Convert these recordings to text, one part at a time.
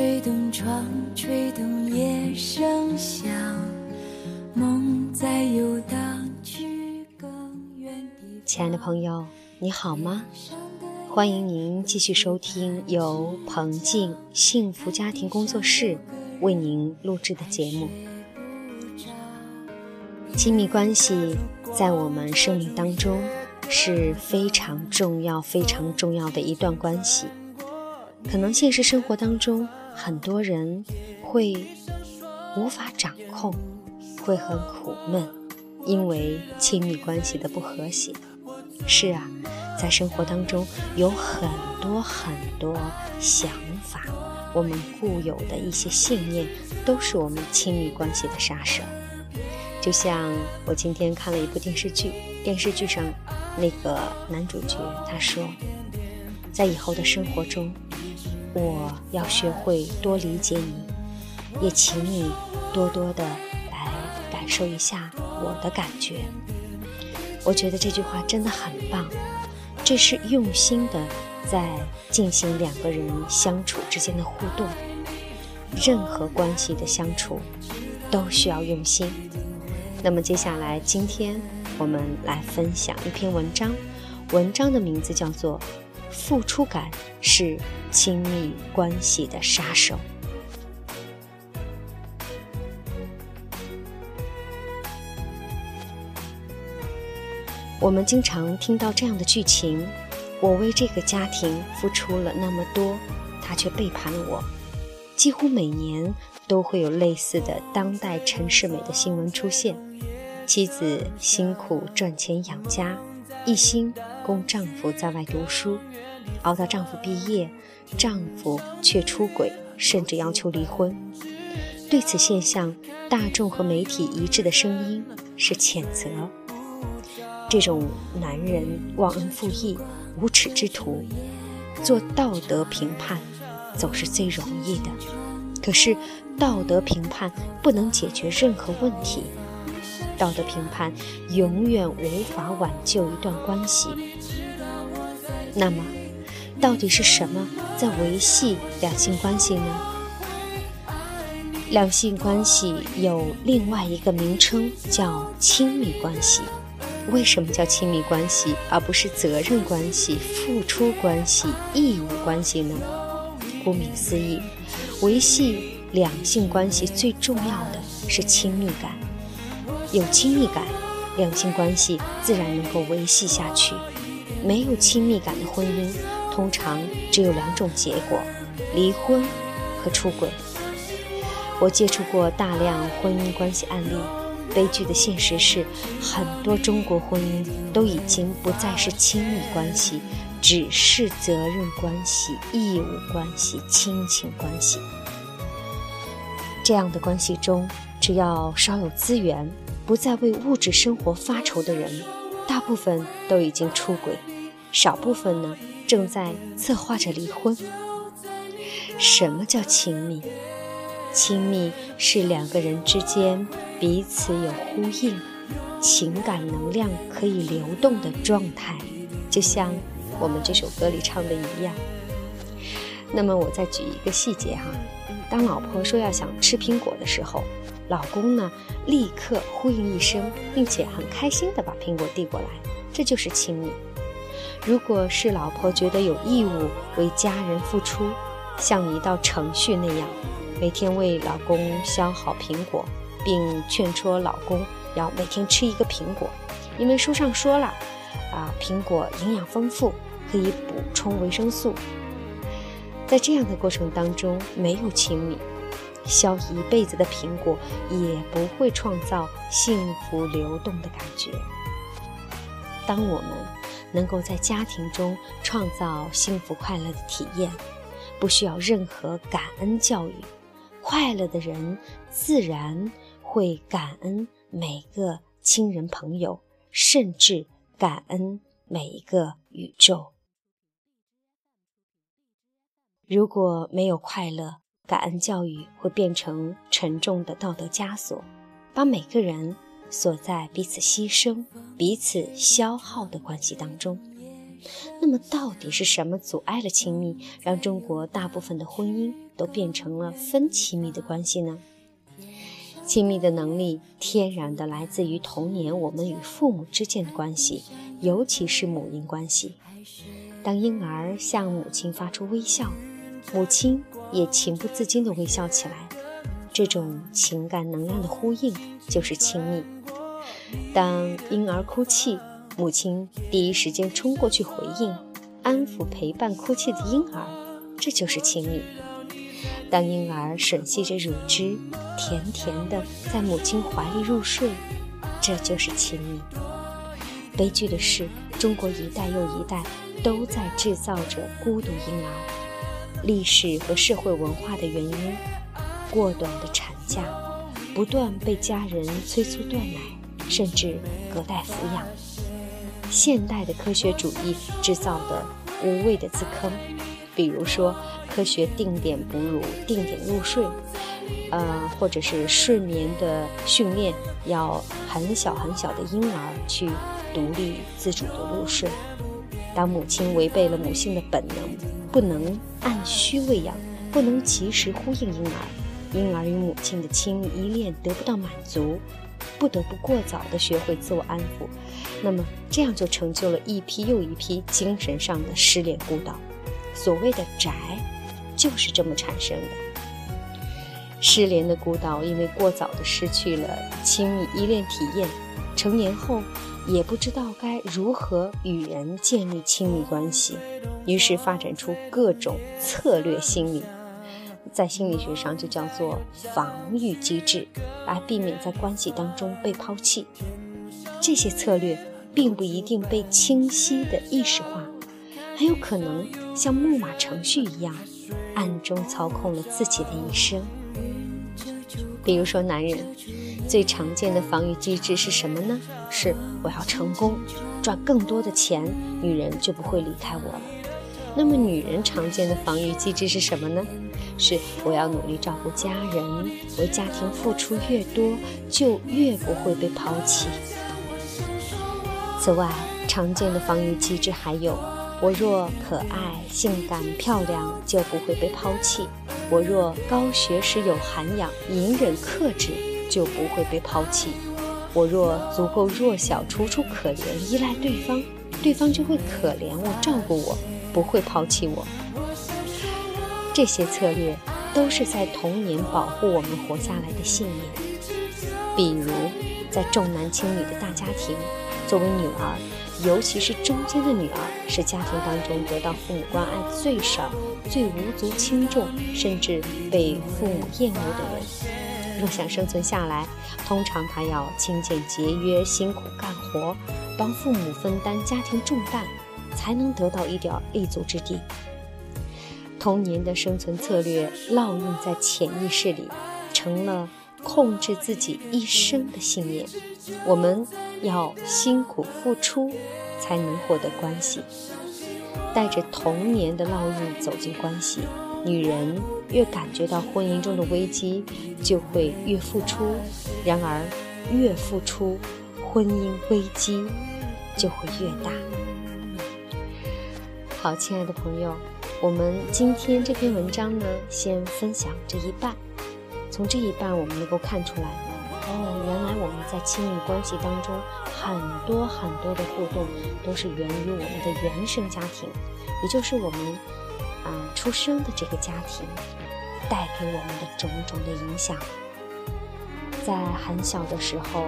吹动窗，吹动夜声响，梦在游荡去更远地亲爱的朋友，你好吗？欢迎您继续收听由彭静幸福家庭工作室为您录制的节目。亲密关系在我们生命当中是非常重要、非常重要的一段关系。可能现实生活当中，很多人会无法掌控，会很苦闷，因为亲密关系的不和谐。是啊，在生活当中有很多很多想法，我们固有的一些信念，都是我们亲密关系的杀手。就像我今天看了一部电视剧，电视剧上那个男主角他说，在以后的生活中，我要学会多理解你，也请你多多的来感受一下我的感觉。我觉得这句话真的很棒，这是用心的在进行两个人相处之间的互动。任何关系的相处都需要用心。那么接下来，今天我们来分享一篇文章，文章的名字叫做《付出感是亲密关系的杀手》。我们经常听到这样的剧情：我为这个家庭付出了那么多，他却背叛了我。几乎每年都会有类似的当代陈世美的新闻出现。妻子辛苦赚钱养家，一心供丈夫在外读书，熬到丈夫毕业，丈夫却出轨，甚至要求离婚。对此现象，大众和媒体一致的声音是谴责。这种男人忘恩负义、无耻之徒，做道德评判总是最容易的。可是，道德评判不能解决任何问题。道德评判永远无法挽救一段关系。那么，到底是什么在维系两性关系呢？两性关系有另外一个名称叫亲密关系。为什么叫亲密关系，而不是责任关系、付出关系、义务关系呢？顾名思义，维系两性关系最重要的是亲密感。有亲密感，两性关系自然能够维系下去。没有亲密感的婚姻，通常只有两种结果：离婚和出轨。我接触过大量婚姻关系案例，悲剧的现实是，很多中国婚姻都已经不再是亲密关系，只是责任关系、义务关系、亲情关系。这样的关系中，只要稍有资源。不再为物质生活发愁的人，大部分都已经出轨，少部分呢正在策划着离婚。什么叫亲密？亲密是两个人之间彼此有呼应，情感能量可以流动的状态，就像我们这首歌里唱的一样。那么我再举一个细节哈，当老婆说要想吃苹果的时候。老公呢，立刻呼应一声，并且很开心地把苹果递过来，这就是亲密。如果是老婆觉得有义务为家人付出，像一道程序那样，每天为老公削好苹果，并劝说老公要每天吃一个苹果，因为书上说了，啊，苹果营养丰富，可以补充维生素。在这样的过程当中，没有亲密。削一辈子的苹果也不会创造幸福流动的感觉。当我们能够在家庭中创造幸福快乐的体验，不需要任何感恩教育，快乐的人自然会感恩每个亲人朋友，甚至感恩每一个宇宙。如果没有快乐，感恩教育会变成沉重的道德枷锁，把每个人锁在彼此牺牲、彼此消耗的关系当中。那么，到底是什么阻碍了亲密，让中国大部分的婚姻都变成了分亲密的关系呢？亲密的能力天然的来自于童年我们与父母之间的关系，尤其是母婴关系。当婴儿向母亲发出微笑，母亲也情不自禁地微笑起来。这种情感能量的呼应就是亲密。当婴儿哭泣，母亲第一时间冲过去回应，安抚陪伴哭泣的婴儿，这就是亲密。当婴儿吮吸着乳汁，甜甜的在母亲怀里入睡，这就是亲密。悲剧的是，中国一代又一代都在制造着孤独婴儿。历史和社会文化的原因，过短的产假，不断被家人催促断奶，甚至隔代抚养。现代的科学主义制造的无谓的自坑，比如说。科学定点哺乳、定点入睡，呃，或者是睡眠的训练，要很小很小的婴儿去独立自主的入睡。当母亲违背了母性的本能，不能按需喂养，不能及时呼应婴儿，婴儿与母亲的亲密依恋得不到满足，不得不过早的学会自我安抚，那么这样就成就了一批又一批精神上的失恋孤岛。所谓的宅。就是这么产生的。失联的孤岛，因为过早的失去了亲密依恋体验，成年后也不知道该如何与人建立亲密关系，于是发展出各种策略心理，在心理学上就叫做防御机制，来避免在关系当中被抛弃。这些策略并不一定被清晰的意识化，很有可能像木马程序一样。暗中操控了自己的一生。比如说，男人最常见的防御机制是什么呢？是我要成功，赚更多的钱，女人就不会离开我了。那么，女人常见的防御机制是什么呢？是我要努力照顾家人，为家庭付出越多，就越不会被抛弃。此外，常见的防御机制还有。我若可爱、性感、漂亮，就不会被抛弃；我若高学识、有涵养、隐忍、克制，就不会被抛弃；我若足够弱小、楚楚可怜，依赖对方，对方就会可怜我、照顾我，不会抛弃我。这些策略都是在童年保护我们活下来的信念。比如，在重男轻女的大家庭，作为女儿。尤其是中间的女儿，是家庭当中得到父母关爱最少、最无足轻重，甚至被父母厌恶的人。若想生存下来，通常他要勤俭节约、辛苦干活，帮父母分担家庭重担，才能得到一点立足之地。童年的生存策略烙印在潜意识里，成了控制自己一生的信念。我们。要辛苦付出，才能获得关系。带着童年的烙印走进关系，女人越感觉到婚姻中的危机，就会越付出。然而，越付出，婚姻危机就会越大。好，亲爱的朋友，我们今天这篇文章呢，先分享这一半。从这一半，我们能够看出来。哦，原来我们在亲密关系当中，很多很多的互动都是源于我们的原生家庭，也就是我们啊出生的这个家庭带给我们的种种的影响。在很小的时候，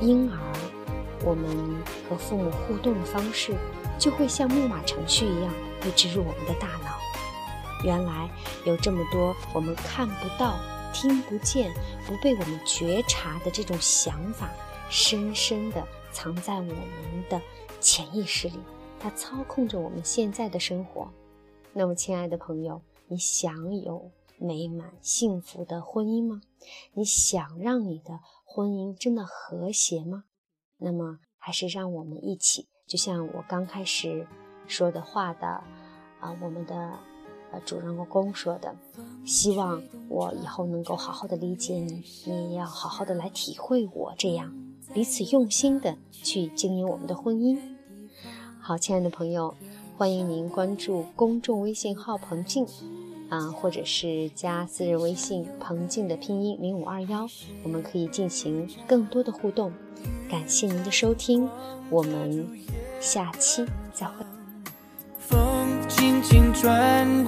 婴儿，我们和父母互动的方式就会像木马程序一样被植入我们的大脑。原来有这么多我们看不到。听不见、不被我们觉察的这种想法，深深地藏在我们的潜意识里，它操控着我们现在的生活。那么，亲爱的朋友，你想有美满幸福的婚姻吗？你想让你的婚姻真的和谐吗？那么，还是让我们一起，就像我刚开始说的话的，啊，我们的。呃，主人公说的，希望我以后能够好好的理解你，你也要好好的来体会我，这样彼此用心的去经营我们的婚姻。好，亲爱的朋友，欢迎您关注公众微信号“彭静”，啊，或者是加私人微信“彭静”的拼音零五二幺，我们可以进行更多的互动。感谢您的收听，我们下期再会。风轻轻穿过你。